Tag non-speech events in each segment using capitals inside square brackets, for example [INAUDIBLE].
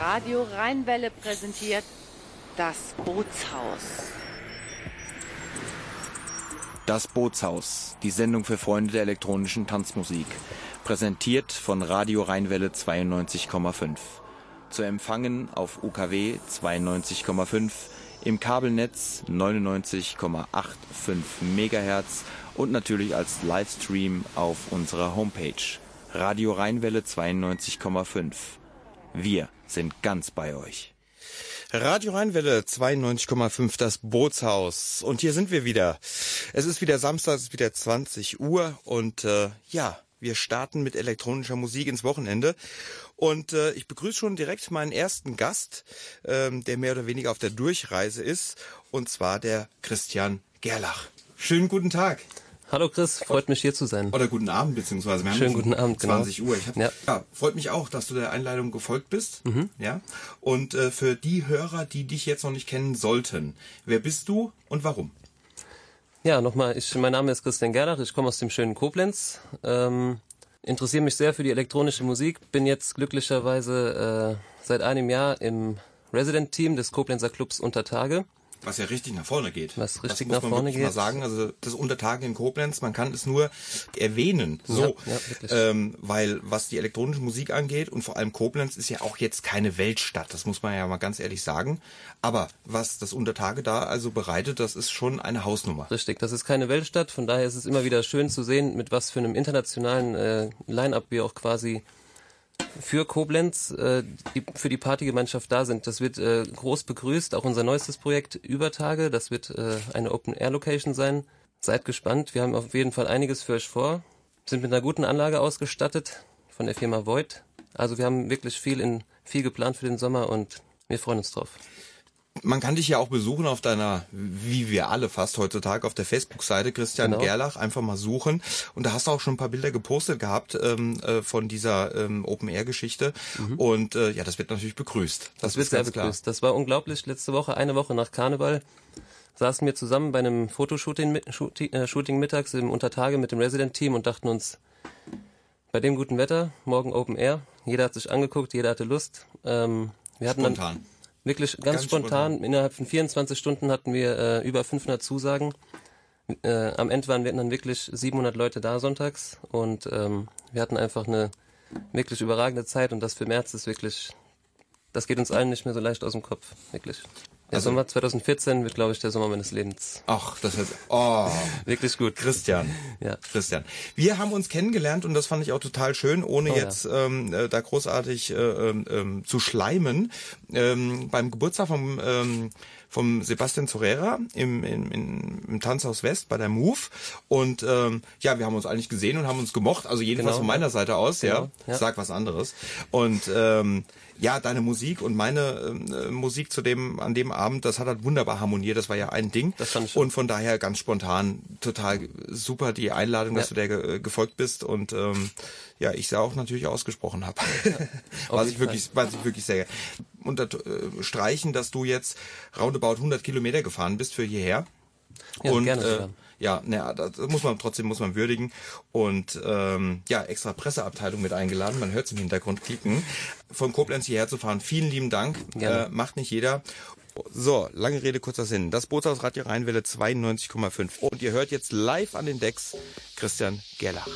Radio Rheinwelle präsentiert das Bootshaus. Das Bootshaus, die Sendung für Freunde der elektronischen Tanzmusik. Präsentiert von Radio Rheinwelle 92,5. Zu empfangen auf UKW 92,5, im Kabelnetz 99,85 MHz und natürlich als Livestream auf unserer Homepage Radio Rheinwelle 92,5. Wir sind ganz bei euch. Radio Rheinwelle 92,5, das Bootshaus. Und hier sind wir wieder. Es ist wieder Samstag, es ist wieder 20 Uhr und äh, ja, wir starten mit elektronischer Musik ins Wochenende. Und äh, ich begrüße schon direkt meinen ersten Gast, ähm, der mehr oder weniger auf der Durchreise ist, und zwar der Christian Gerlach. Schönen guten Tag. Hallo Chris, freut mich hier zu sein. Oder guten Abend, beziehungsweise wir haben Schönen guten Abend, 20 genau. Uhr. Ich hab, Ja. ja. freut mich auch, dass du der Einladung gefolgt bist. Mhm. Ja. Und äh, für die Hörer, die dich jetzt noch nicht kennen sollten, wer bist du und warum? Ja, nochmal, ich, mein Name ist Christian Gerlach, ich komme aus dem schönen Koblenz. Ähm, interessiere mich sehr für die elektronische Musik, bin jetzt glücklicherweise äh, seit einem Jahr im Resident-Team des Koblenzer Clubs Untertage. Was ja richtig nach vorne geht. Was richtig das muss nach man vorne wirklich mal geht. sagen. Also das Untertage in Koblenz, man kann es nur erwähnen. So, Ja, ja, ähm, weil was die elektronische Musik angeht und vor allem Koblenz ist ja auch jetzt keine Weltstadt. Das muss man ja mal ganz ehrlich sagen. Aber was das Untertage da also bereitet, das ist schon eine Hausnummer. Richtig, das ist keine Weltstadt, von daher ist es immer wieder schön zu sehen, mit was für einem internationalen äh, Line-Up wir auch quasi für Koblenz, äh, die, für die Partygemeinschaft da sind. Das wird äh, groß begrüßt, auch unser neuestes Projekt Übertage, das wird äh, eine Open-Air-Location sein. Seid gespannt, wir haben auf jeden Fall einiges für euch vor, sind mit einer guten Anlage ausgestattet von der Firma Void. Also wir haben wirklich viel, in, viel geplant für den Sommer und wir freuen uns drauf. Man kann dich ja auch besuchen auf deiner, wie wir alle fast heutzutage, auf der Facebook-Seite Christian Genau. Gerlach, einfach mal suchen. Und da hast du auch schon ein paar Bilder gepostet gehabt ähm, äh, von dieser ähm, Open-Air-Geschichte. Und äh, ja, das wird natürlich begrüßt. Mhm. Das, wird sehr begrüßt. Das war unglaublich. Letzte Woche, eine Woche nach Karneval, saßen wir zusammen bei einem Fotoshooting Shooting, äh, Shooting mittags im Untertage mit dem Resident-Team und dachten uns, bei dem guten Wetter, morgen Open Air, jeder hat sich angeguckt, jeder hatte Lust. Ähm, wir hatten dann Spontan. Wirklich ganz, Ganz spontan, spontan. innerhalb von 24 Stunden hatten wir äh, über 500 Zusagen. Äh, am Ende waren wir dann wirklich 700 Leute da sonntags und ähm, wir hatten einfach eine wirklich überragende Zeit und das für März ist wirklich, das geht uns allen nicht mehr so leicht aus dem Kopf, wirklich. Der Also- Sommer 2014 wird, glaube ich, der Sommer meines Lebens. Ach, das ist, oh, [LAUGHS] Wirklich gut. Christian. Ja. Christian. Wir haben uns kennengelernt und das fand ich auch total schön, ohne Oh ja. jetzt ähm, äh, da großartig äh, ähm, zu schleimen. Ähm, beim Geburtstag vom, ähm, vom Sebastian Zorera im, im, im, im Tanzhaus West bei der Move. Und ähm, ja, wir haben uns eigentlich gesehen und haben uns gemocht. Also jedenfalls Genau. von meiner Seite aus, ja. Genau, ja. Sag was anderes. Und ähm, ja, deine Musik und meine äh, Musik zu dem an dem Abend, das hat halt wunderbar harmoniert. Das war ja ein Ding. Das fand ich. Und von daher ganz spontan total super die Einladung, dass Ja. du der ge gefolgt bist und ähm, ja, ich sehr auch natürlich ausgesprochen habe. [LAUGHS] was ich wirklich, was ich wirklich sehr unterstreichen, dass du jetzt roundabout 100 Kilometer gefahren bist für hierher. Ja, und gerne äh, ja, ne, das muss man trotzdem muss man würdigen und ähm, ja extra Presseabteilung mit eingeladen. Man hört es im Hintergrund klicken. Von Koblenz hierher zu fahren. Vielen lieben Dank. Gerne. Äh, macht nicht jeder. So, lange Rede, kurzer Sinn. Das Bootshaus Radio Rheinwelle 92,5. Und ihr hört jetzt live an den Decks Christian Gerlach.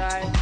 side.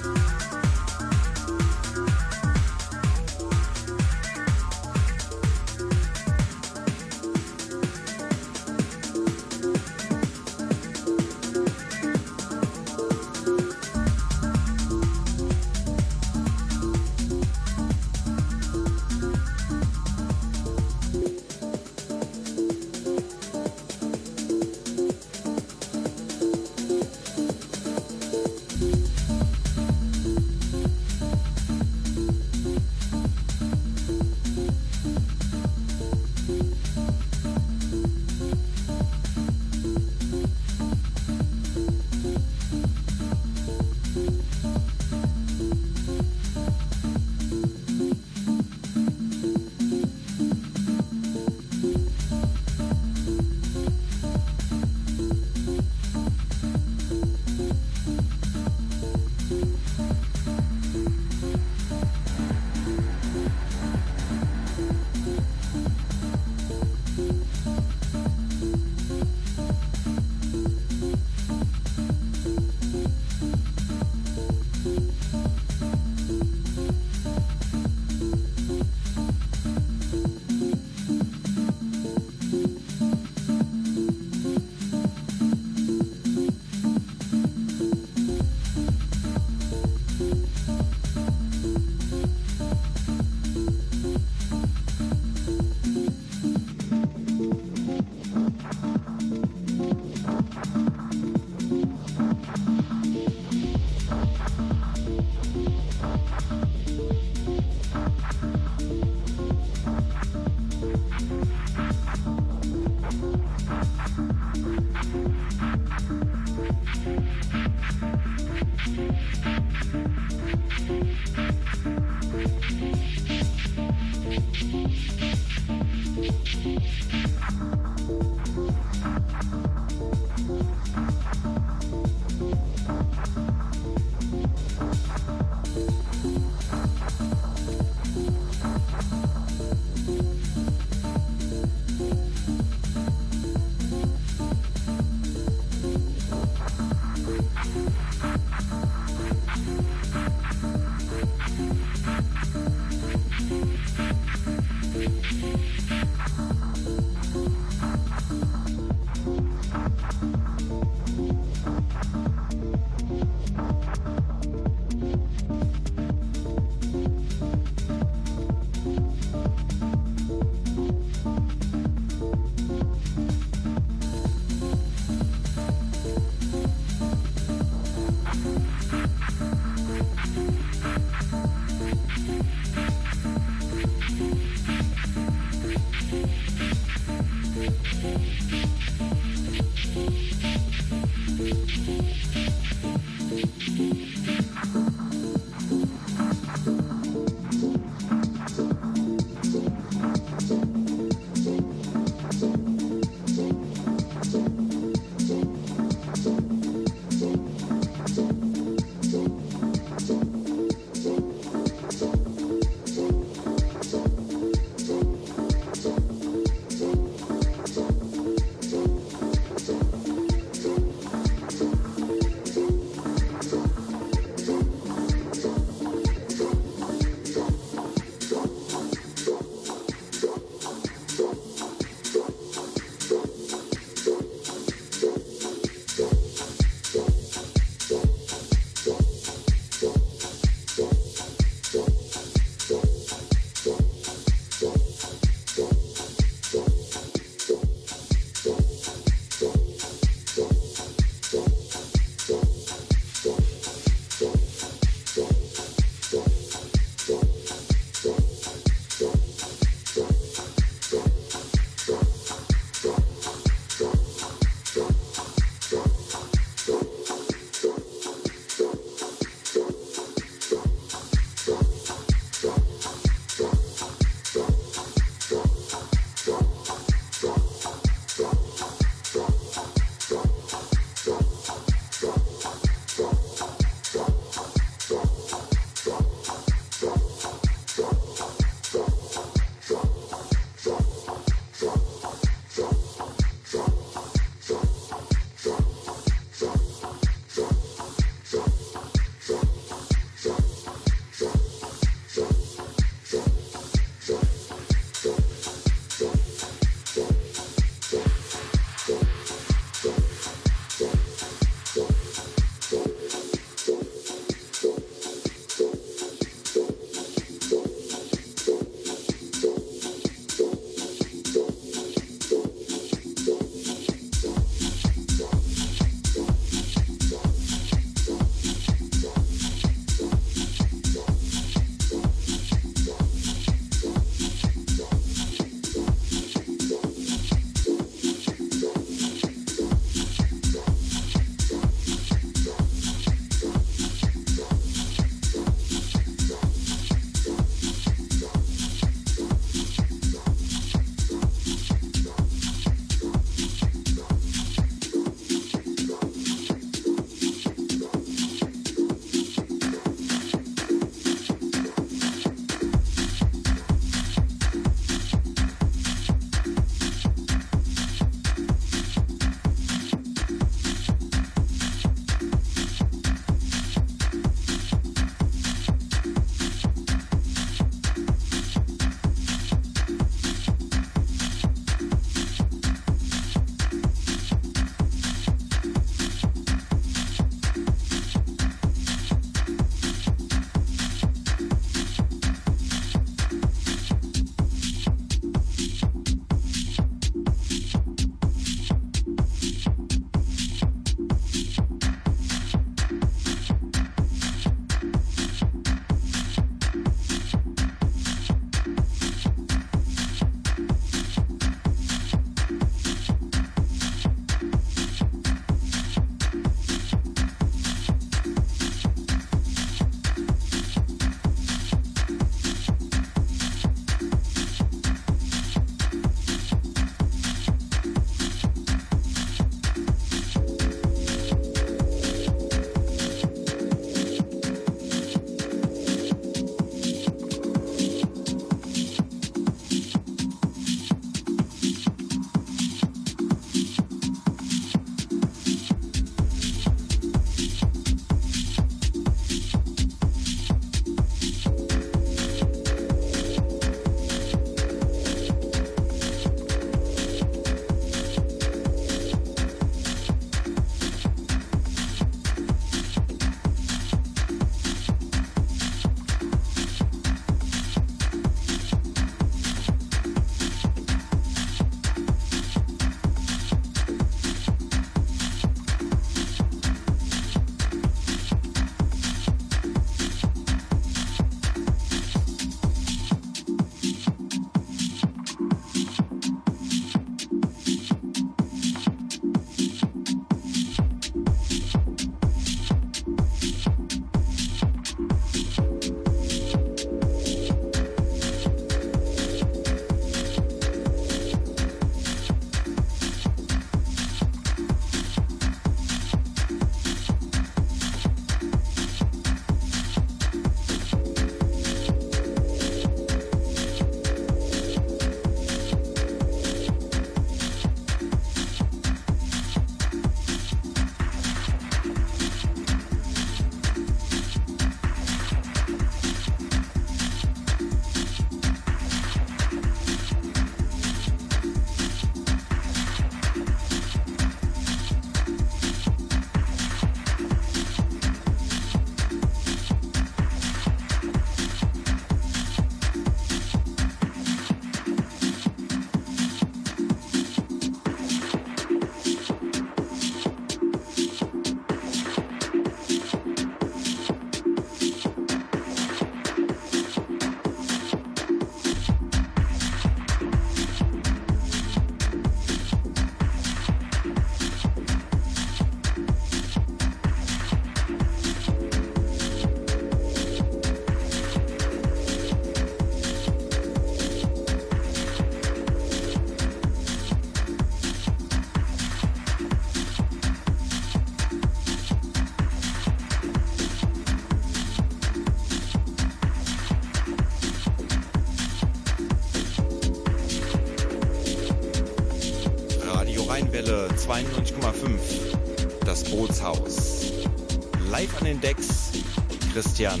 Christian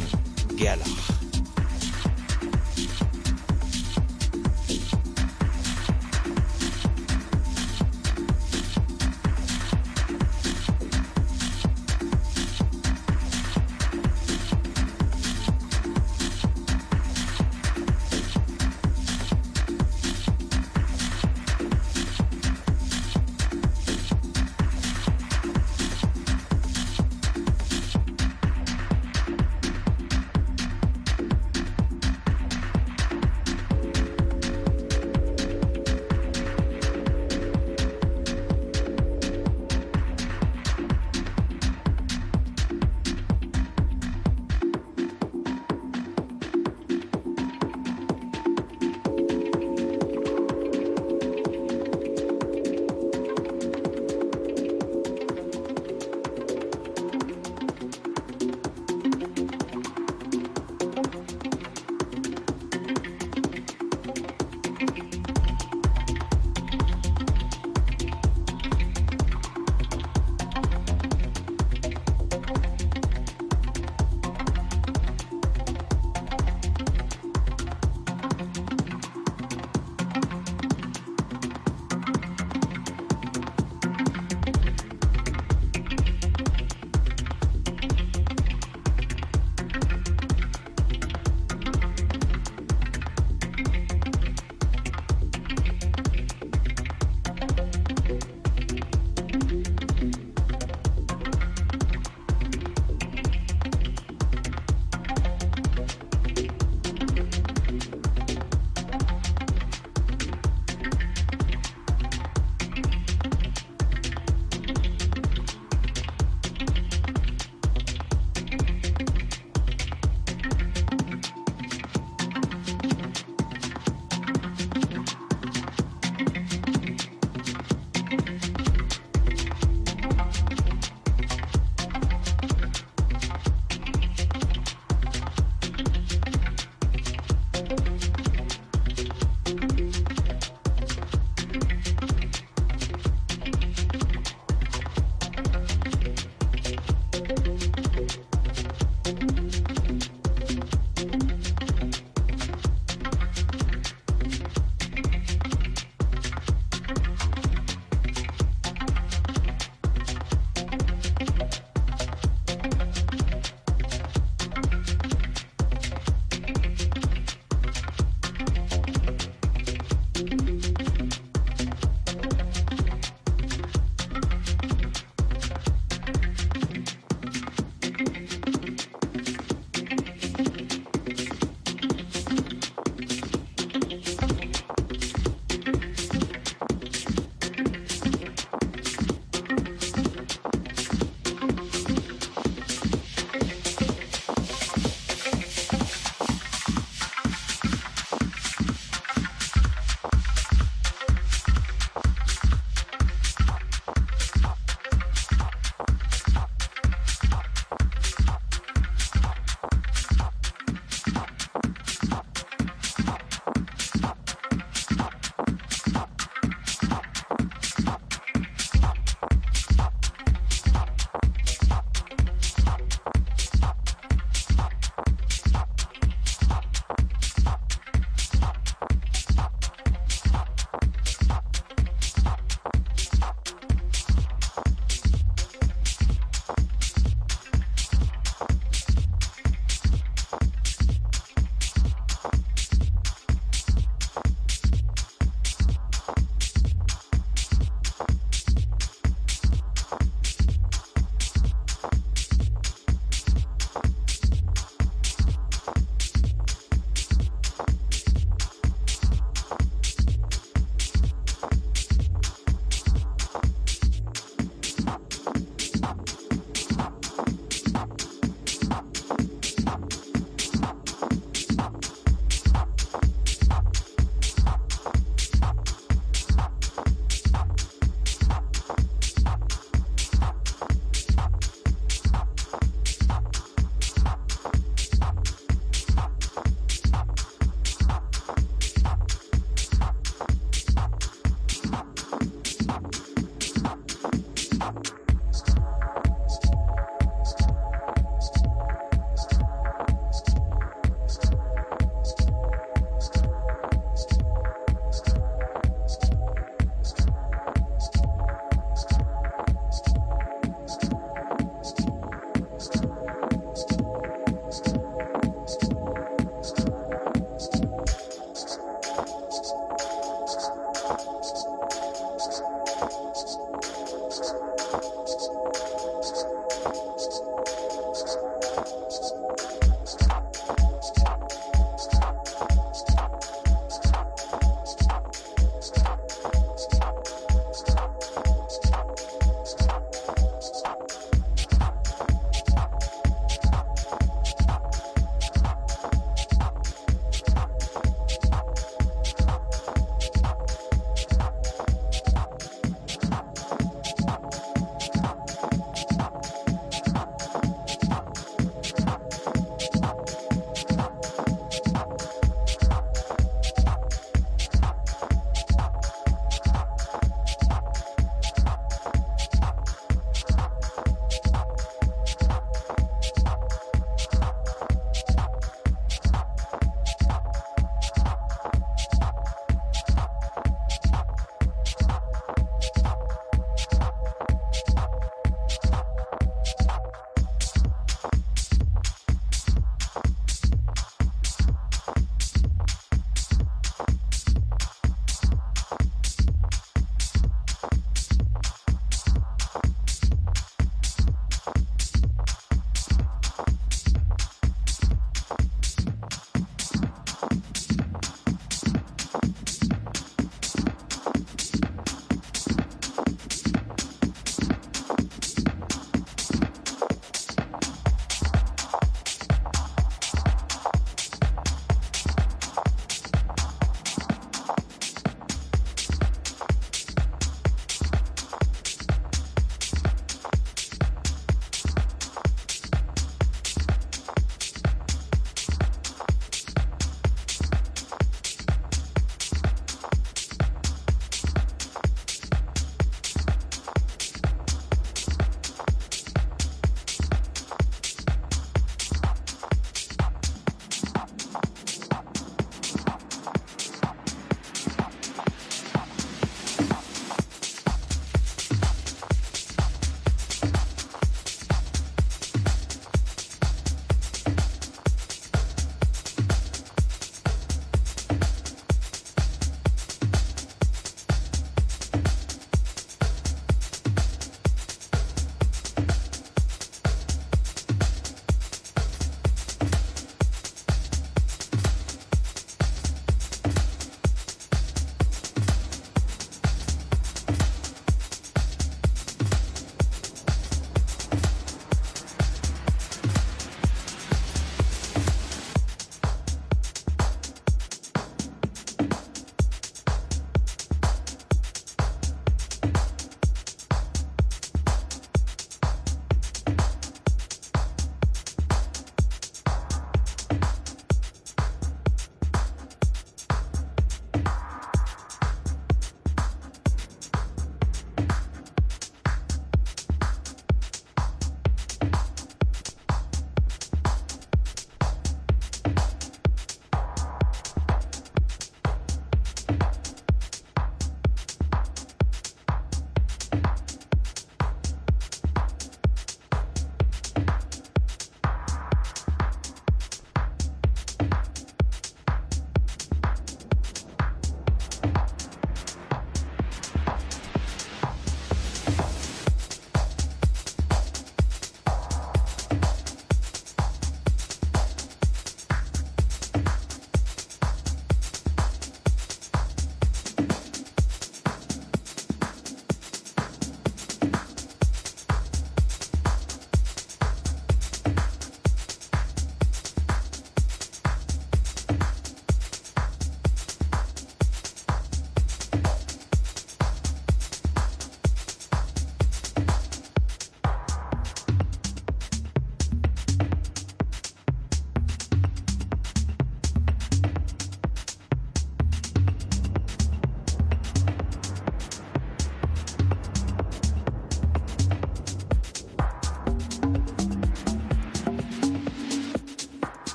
Gerlach.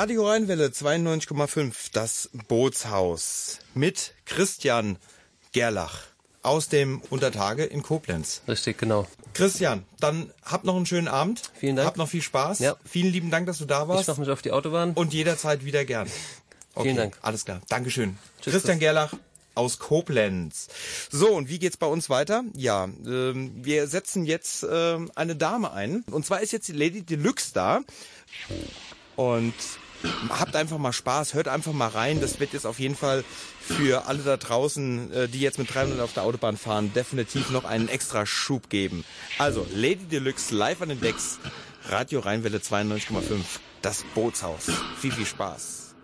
Radio Rheinwelle 92,5, das Bootshaus mit Christian Gerlach aus dem Untertage in Koblenz. Richtig, genau. Christian, dann hab noch einen schönen Abend. Vielen Dank. Hab noch viel Spaß. Ja. Vielen lieben Dank, dass du da Ich warst. mach mich auf die Autobahn. Und jederzeit wieder gern. Okay, Vielen Dank. Alles klar. Dankeschön. Tschüss, Christian Chris. Gerlach aus Koblenz. So, und wie geht's bei uns weiter? Ja, ähm, wir setzen jetzt ähm, eine Dame ein. Und zwar ist jetzt die Lady Deluxe da. Und habt einfach mal Spaß, hört einfach mal rein. Das wird jetzt auf jeden Fall für alle da draußen, äh, die jetzt mit 300 auf der Autobahn fahren, definitiv noch einen extra Schub geben. Also, Lady Deluxe live an den Decks. Radio Rheinwelle 92,5. Das Bootshaus. Viel, viel Spaß.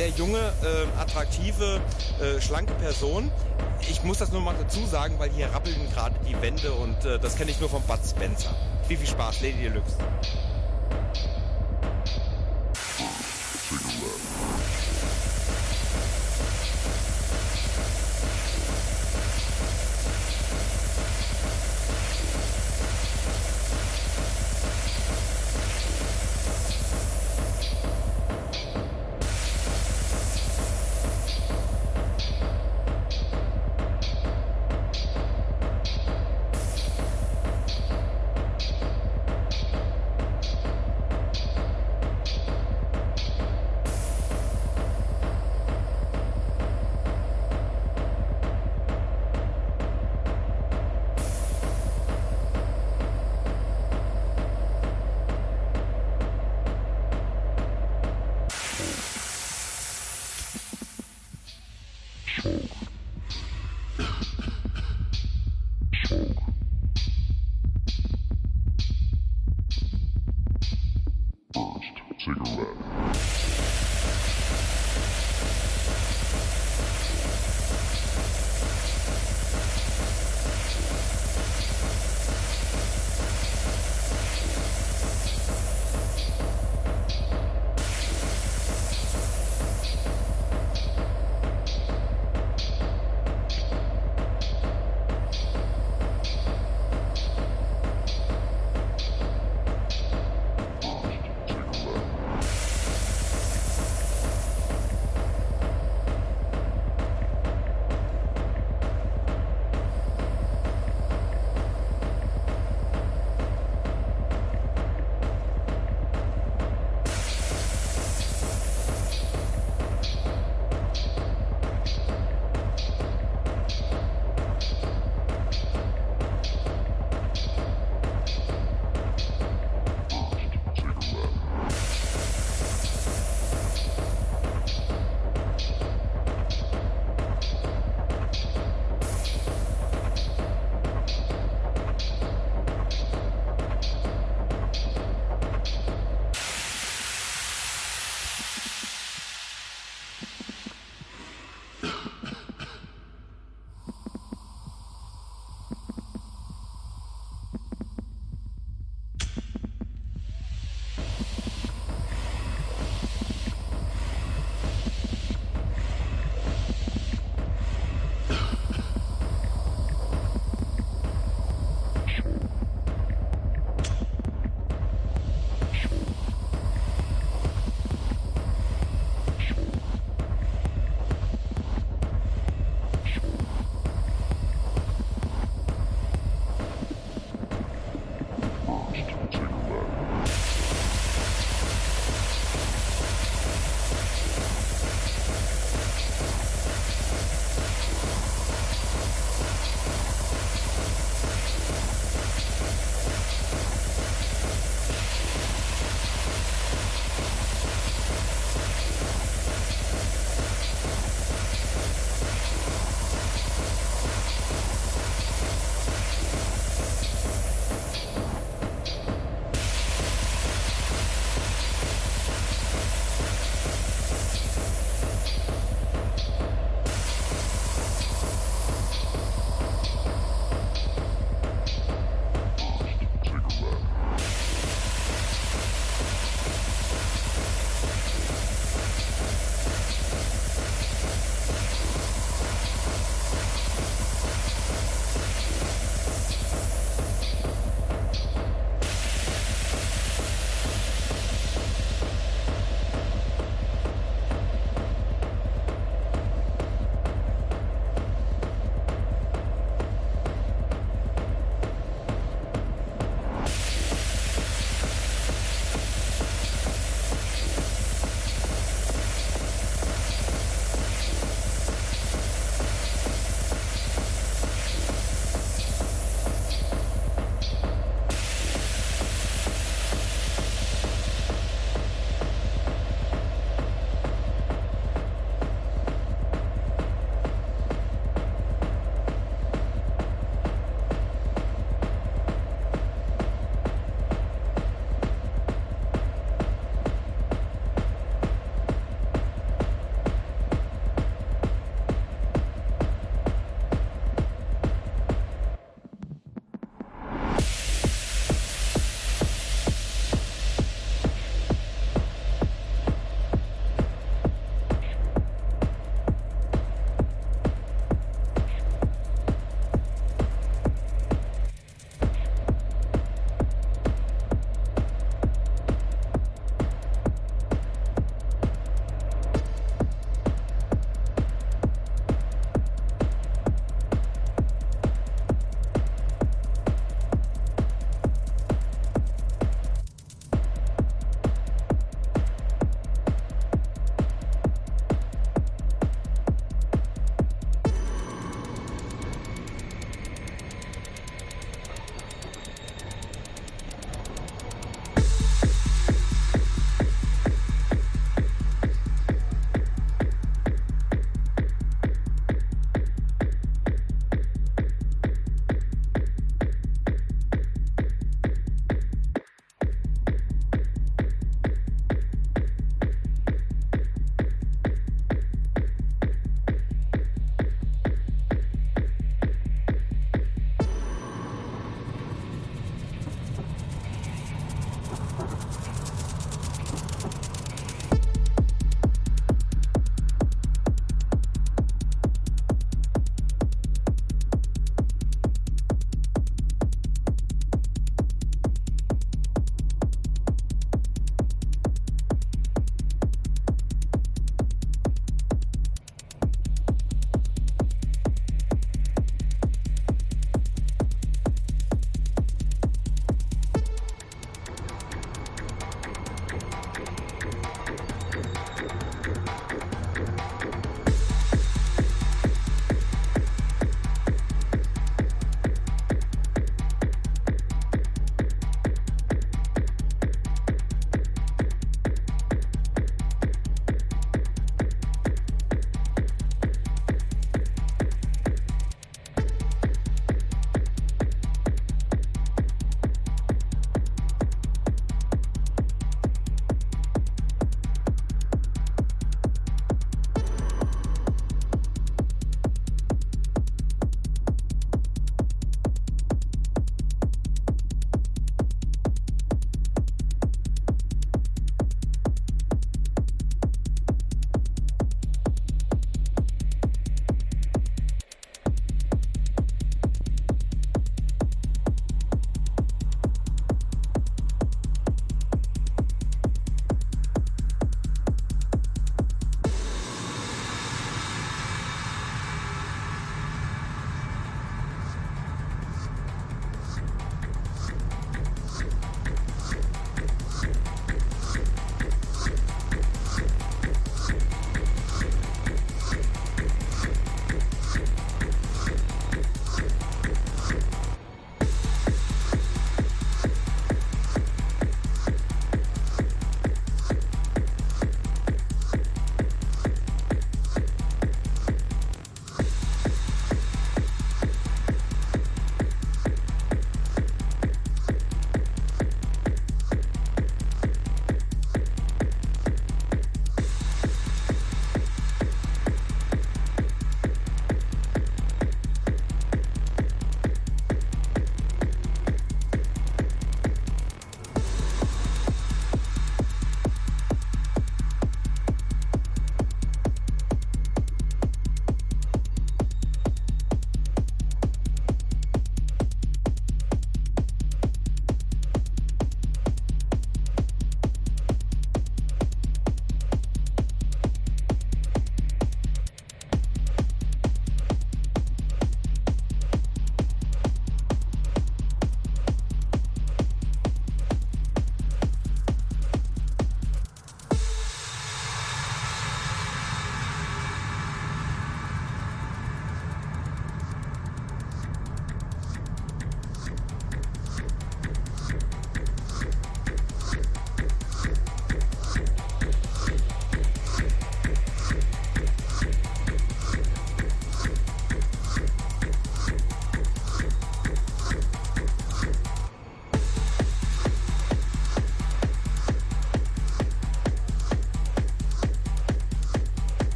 Sehr junge, äh, attraktive, äh, schlanke Person. Ich muss das nur mal dazu sagen, weil hier rappeln gerade die Wände und äh, das kenne ich nur von Bud Spencer. Viel, viel Spaß, Lady Deluxe.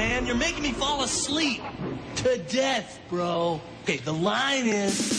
Man. You're making me fall asleep. To death, bro. Okay, the line is.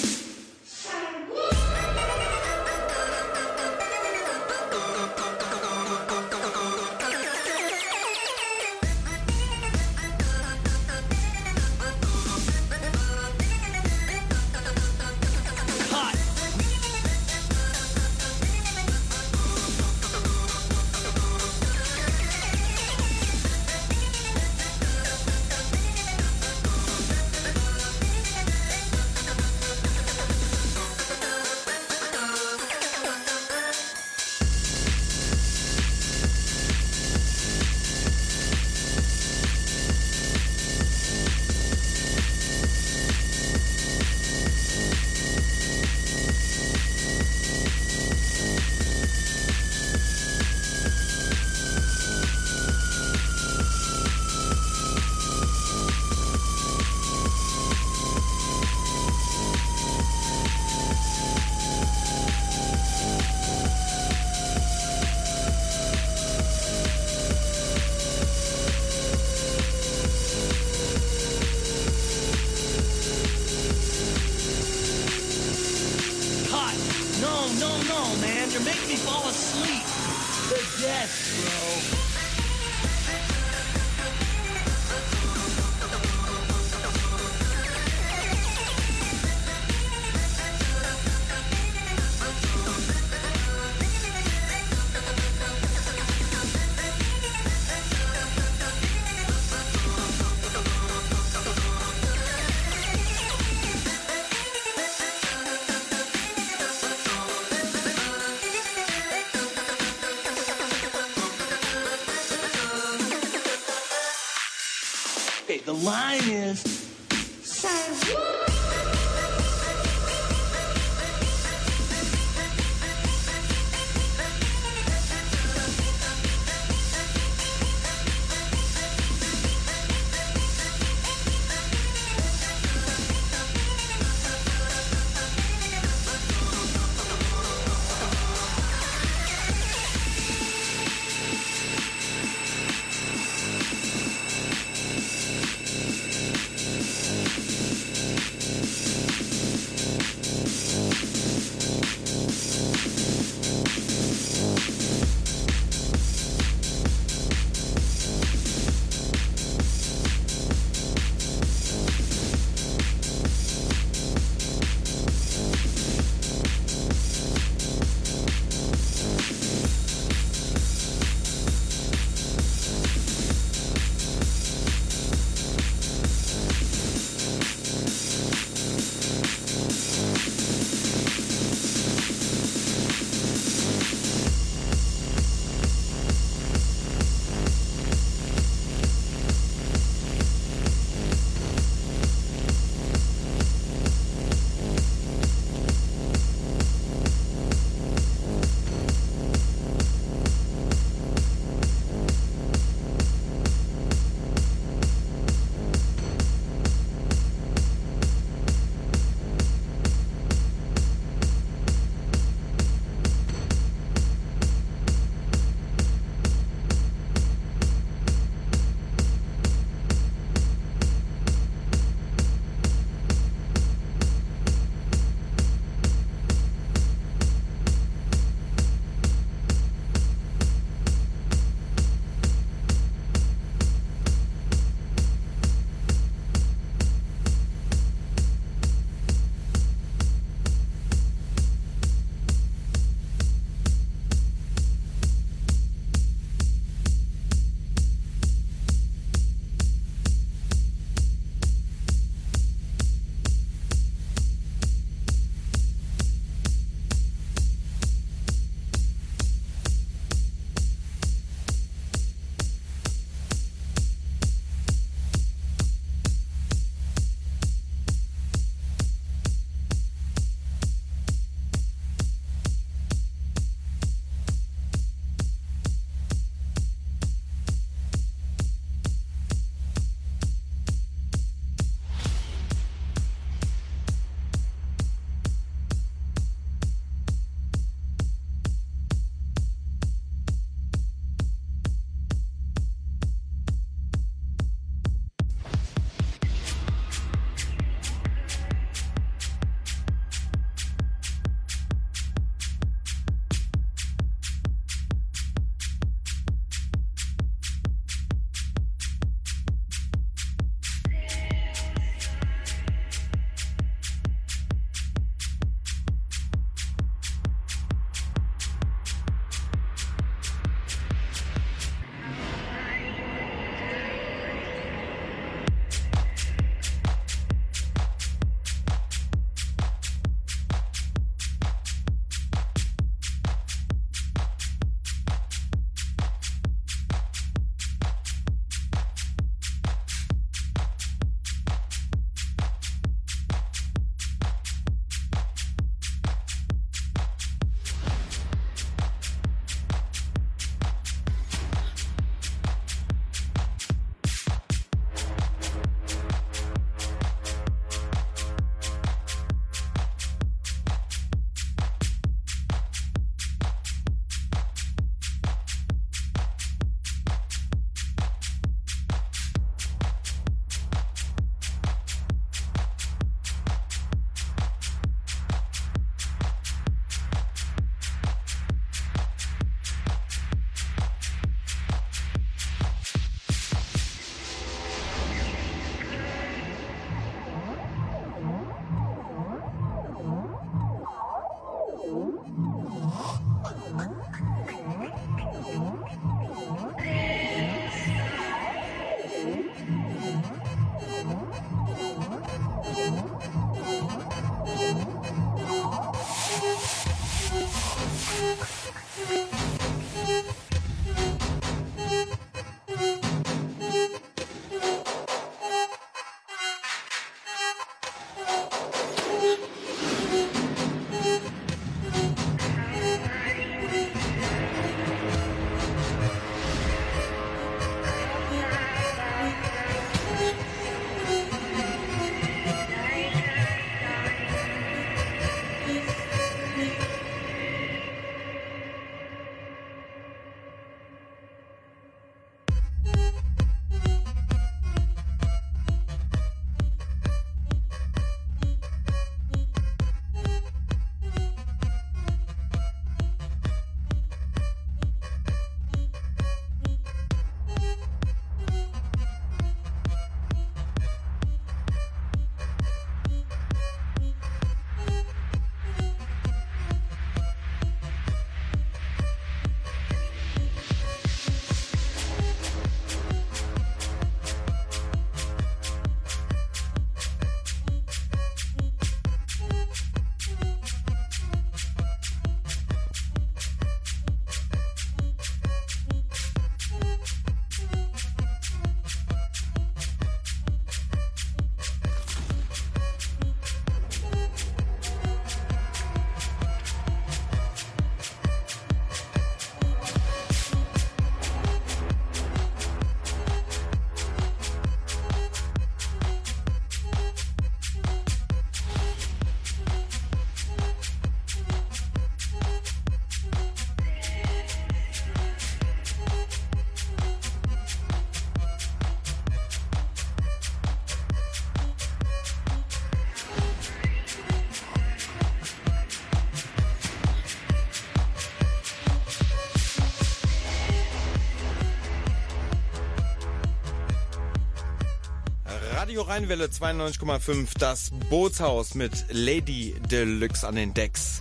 Radio Rheinwelle 92,5, das Bootshaus mit Lady Deluxe an den Decks.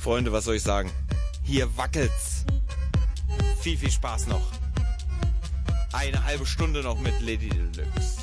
Freunde, was soll ich sagen? Hier wackelt's. Viel, viel Spaß noch. Eine halbe Stunde noch mit Lady Deluxe.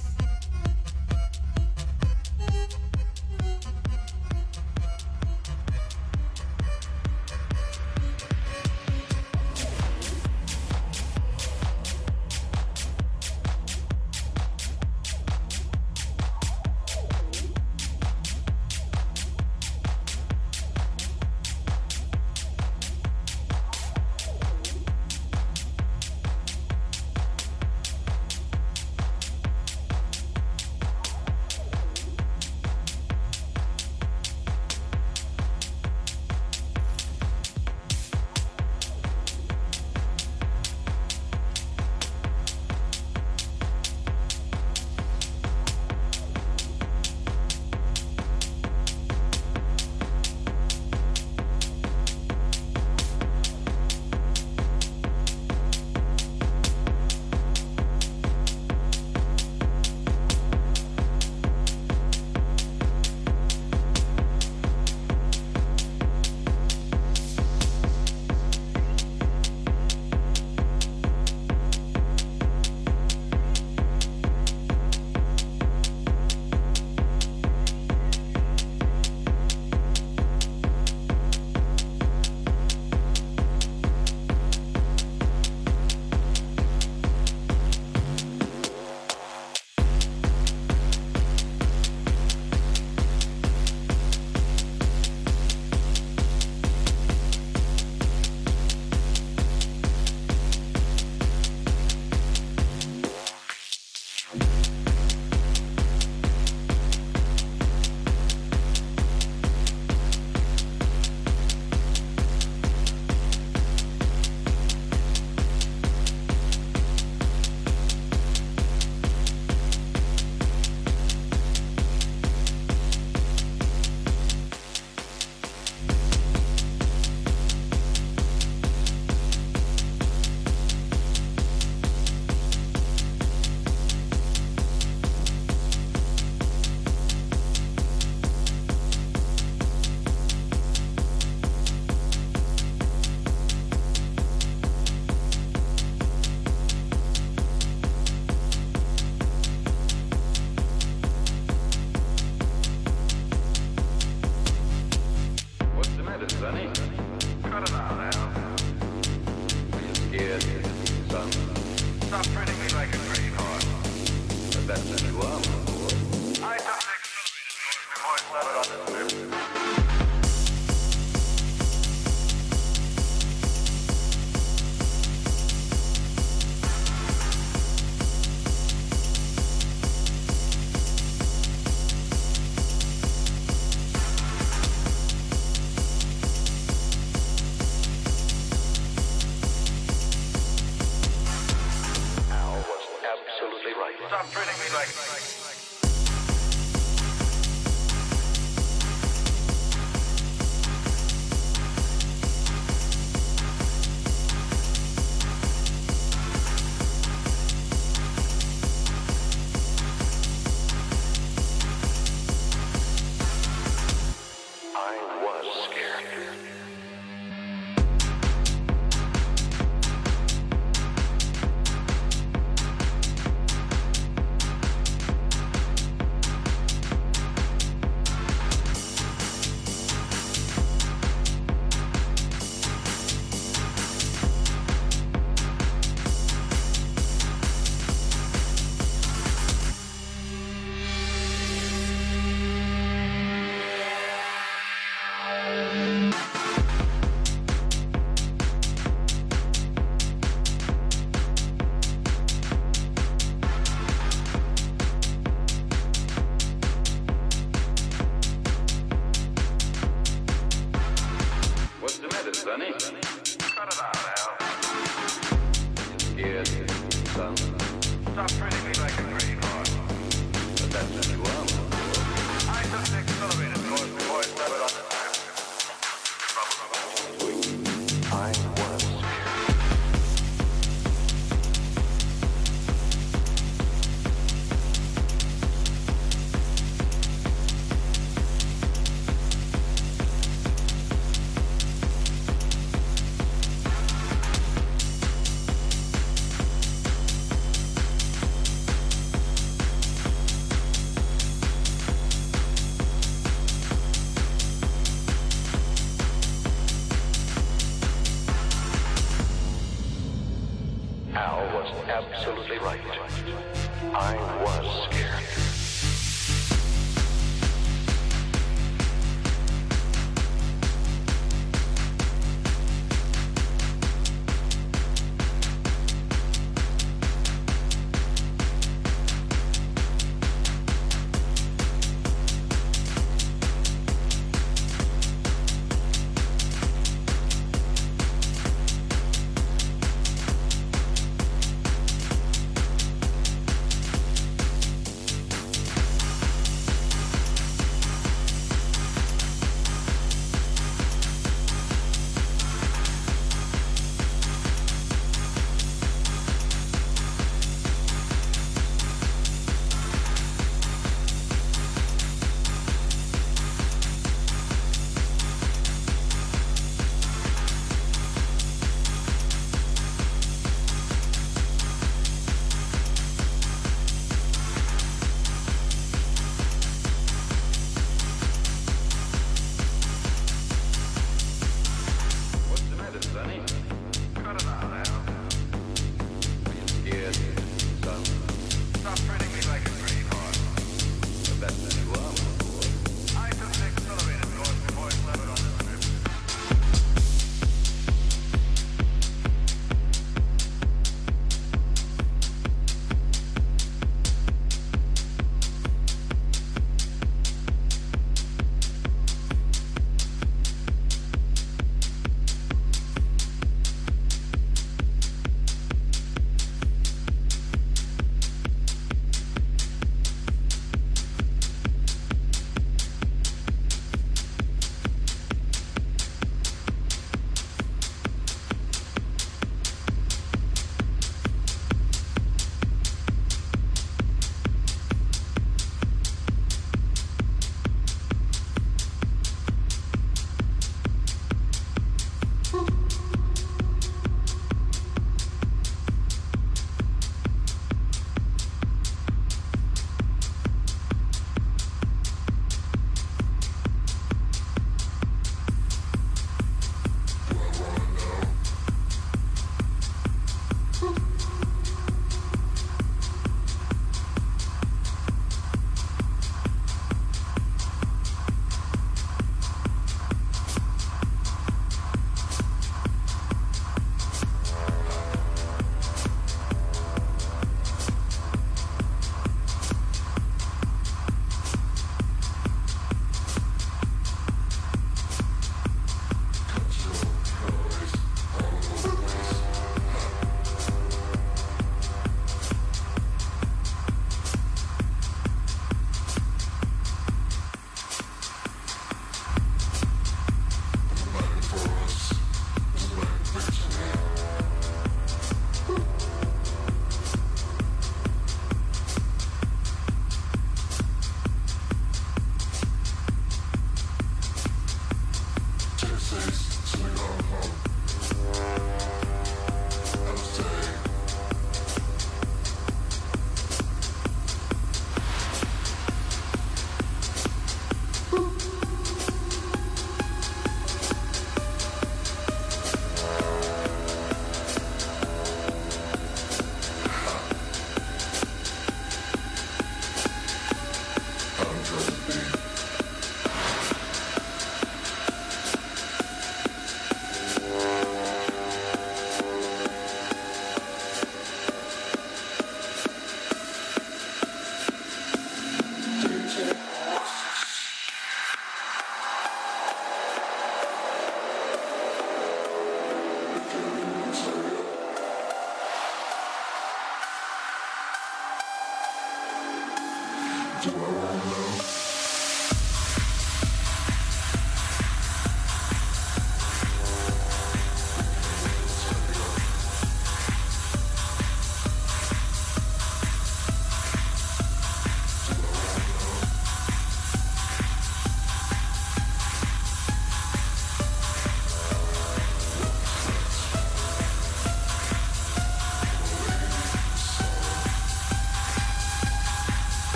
Network.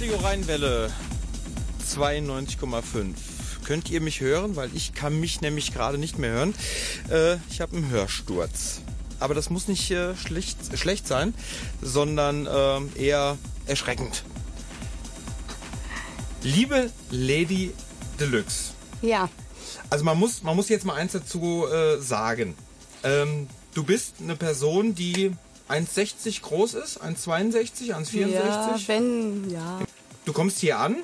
Radio Rheinwelle 92,5. Könnt ihr mich hören? Weil ich kann mich nämlich gerade nicht mehr hören. Äh, ich habe einen Hörsturz. Aber das muss nicht äh, schlecht, schlecht sein, sondern ähm, eher erschreckend. Liebe Lady Deluxe. Ja, Also man muss, man muss jetzt mal eins dazu äh, sagen. Ähm, du bist eine Person, die 1,60 groß ist, 1,62, 1,64. ja, wenn, ja, Du kommst hier an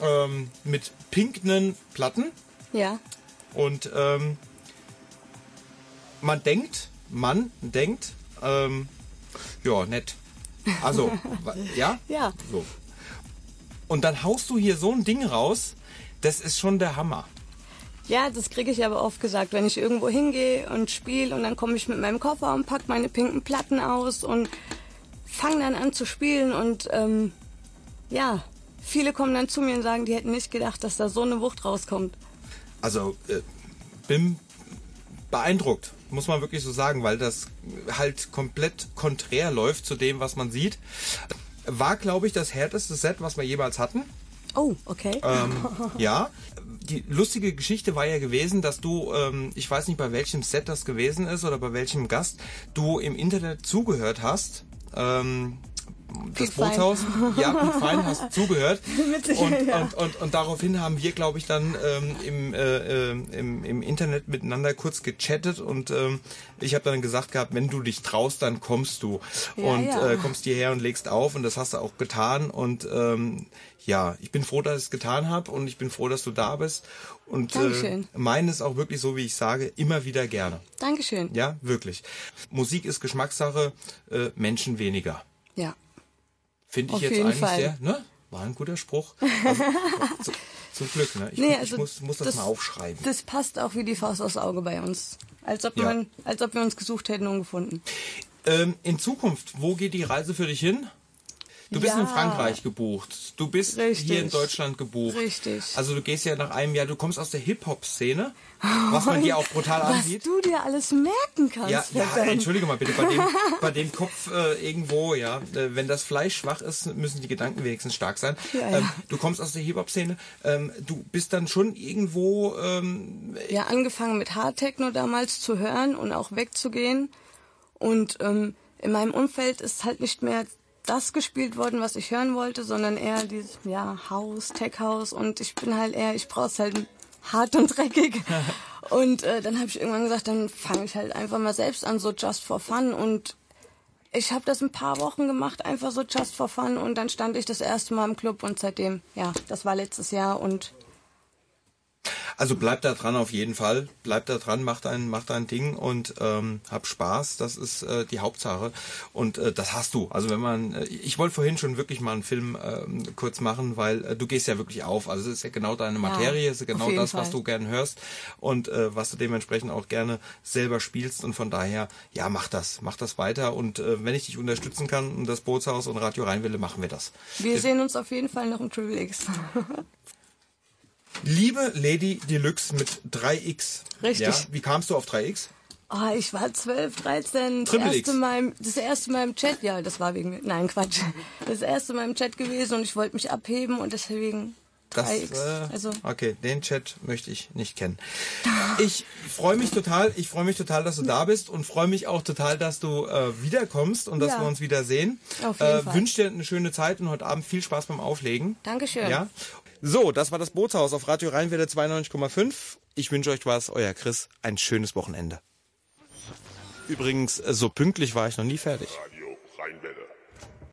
ähm, mit pinken Platten ja, und ähm, man denkt, man denkt, ähm, ja, nett. Also, [LAUGHS] ja? ja. So. Und dann haust du hier so ein Ding raus, das ist schon der Hammer. Ja, das kriege ich aber oft gesagt, wenn ich irgendwo hingehe und spiele und dann komme ich mit meinem Koffer und pack meine pinken Platten aus und fange dann an zu spielen und ähm, ja, viele kommen dann zu mir und sagen, die hätten nicht gedacht, dass da so eine Wucht rauskommt. Also, äh, bin beeindruckt, muss man wirklich so sagen, weil das halt komplett konträr läuft zu dem, was man sieht. War, glaube ich, das härteste Set, was wir jemals hatten. Oh, okay. Ähm, ja, die lustige Geschichte war ja gewesen, dass du, ähm, ich weiß nicht bei welchem Set das gewesen ist oder bei welchem Gast, du im Internet zugehört hast. Ähm, das. Bootshaus, ja, Piet Fein hast [LAUGHS] zugehört. Und, ja. und, und, und daraufhin haben wir, glaube ich, dann ähm, im, äh, äh, im, im Internet miteinander kurz gechattet und ähm, ich habe dann gesagt gehabt, wenn du dich traust, dann kommst du Ja, und ja. Äh, kommst hierher und legst auf und das hast du auch getan und ähm, ja, ich bin froh, dass ich es getan habe und ich bin froh, dass du da bist und äh, meine es auch wirklich so, wie ich sage, immer wieder gerne. Dankeschön. Ja, wirklich. Musik ist Geschmackssache, äh, Menschen weniger. Ja. Finde ich Auf jetzt eigentlich Fall. sehr, ne? War ein guter Spruch. [LAUGHS] Also, zu, zum Glück, ne? Ich, Nee, ich also muss, muss das, das- mal aufschreiben. Das passt auch wie die Faust aufs Auge bei uns. Als ob, Ja. man, als ob wir uns gesucht hätten und gefunden. Ähm, in Zukunft, wo geht die Reise für dich hin? Du bist Ja. in Frankreich gebucht. Du bist Richtig. hier in Deutschland gebucht. Richtig. Also du gehst ja nach einem Jahr, du kommst aus der Hip-Hop-Szene, was man dir auch brutal Was ansieht. du dir alles merken kannst. Ja, ja, entschuldige mal bitte, bei dem, [LAUGHS] bei dem Kopf äh, irgendwo, ja, äh, wenn das Fleisch schwach ist, müssen die Gedanken wenigstens stark sein. Ja, ja. Ähm, du kommst aus der Hip-Hop-Szene, ähm, du bist dann schon irgendwo, ähm, ja, angefangen mit Hardtechno damals zu hören und auch wegzugehen. Und ähm, in meinem Umfeld ist halt nicht mehr das gespielt worden, was ich hören wollte, sondern eher dieses, ja, House, Tech House. Und ich bin halt eher, ich brauch's halt hart und dreckig. [LAUGHS] und äh, dann habe ich irgendwann gesagt, dann fange ich halt einfach mal selbst an, so just for fun. Und ich habe das ein paar Wochen gemacht, einfach so just for fun. Und dann stand ich das erste Mal im Club und seitdem, ja, das war letztes Jahr und Also bleib da dran auf jeden Fall. Bleib da dran, mach dein, mach dein Ding und ähm, hab Spaß. Das ist äh, die Hauptsache. Und äh, das hast du. Also wenn man, äh, ich wollte vorhin schon wirklich mal einen Film ähm, kurz machen, weil äh, du gehst ja wirklich auf. Also es ist ja genau deine Materie, es ist genau das, was Fall. du gern hörst und äh, was du dementsprechend auch gerne selber spielst. Und von daher, ja, mach das, mach das weiter. Und äh, wenn ich dich unterstützen kann und das Bootshaus und Radio Rheinwelle, machen wir das. wir sehen uns auf jeden Fall noch im Triple X. [LAUGHS] Liebe Lady Deluxe mit 3X. Richtig. Ja, wie kamst du auf 3X? Oh, ich war 12, 13. Das Triple X. erste, Mal im, das erste Mal im Chat. Ja, das war wegen mir. Nein, Quatsch. Das erste Mal im Chat gewesen und ich wollte mich abheben und deswegen Das, 3X. äh, also, okay, den Chat möchte ich nicht kennen. Ich freue mich total, ich freue mich total, dass du da bist und freue mich auch total, dass du äh, wiederkommst und dass Ja. wir uns wiedersehen. Auf jeden äh, Fall. Wünsche dir eine schöne Zeit und heute Abend viel Spaß beim Auflegen. Dankeschön. Ja. So, das war das Bootshaus auf Radio Rheinwelle 92,5. Ich wünsche euch was, euer Chris, ein schönes Wochenende. Übrigens, so pünktlich war ich noch nie fertig.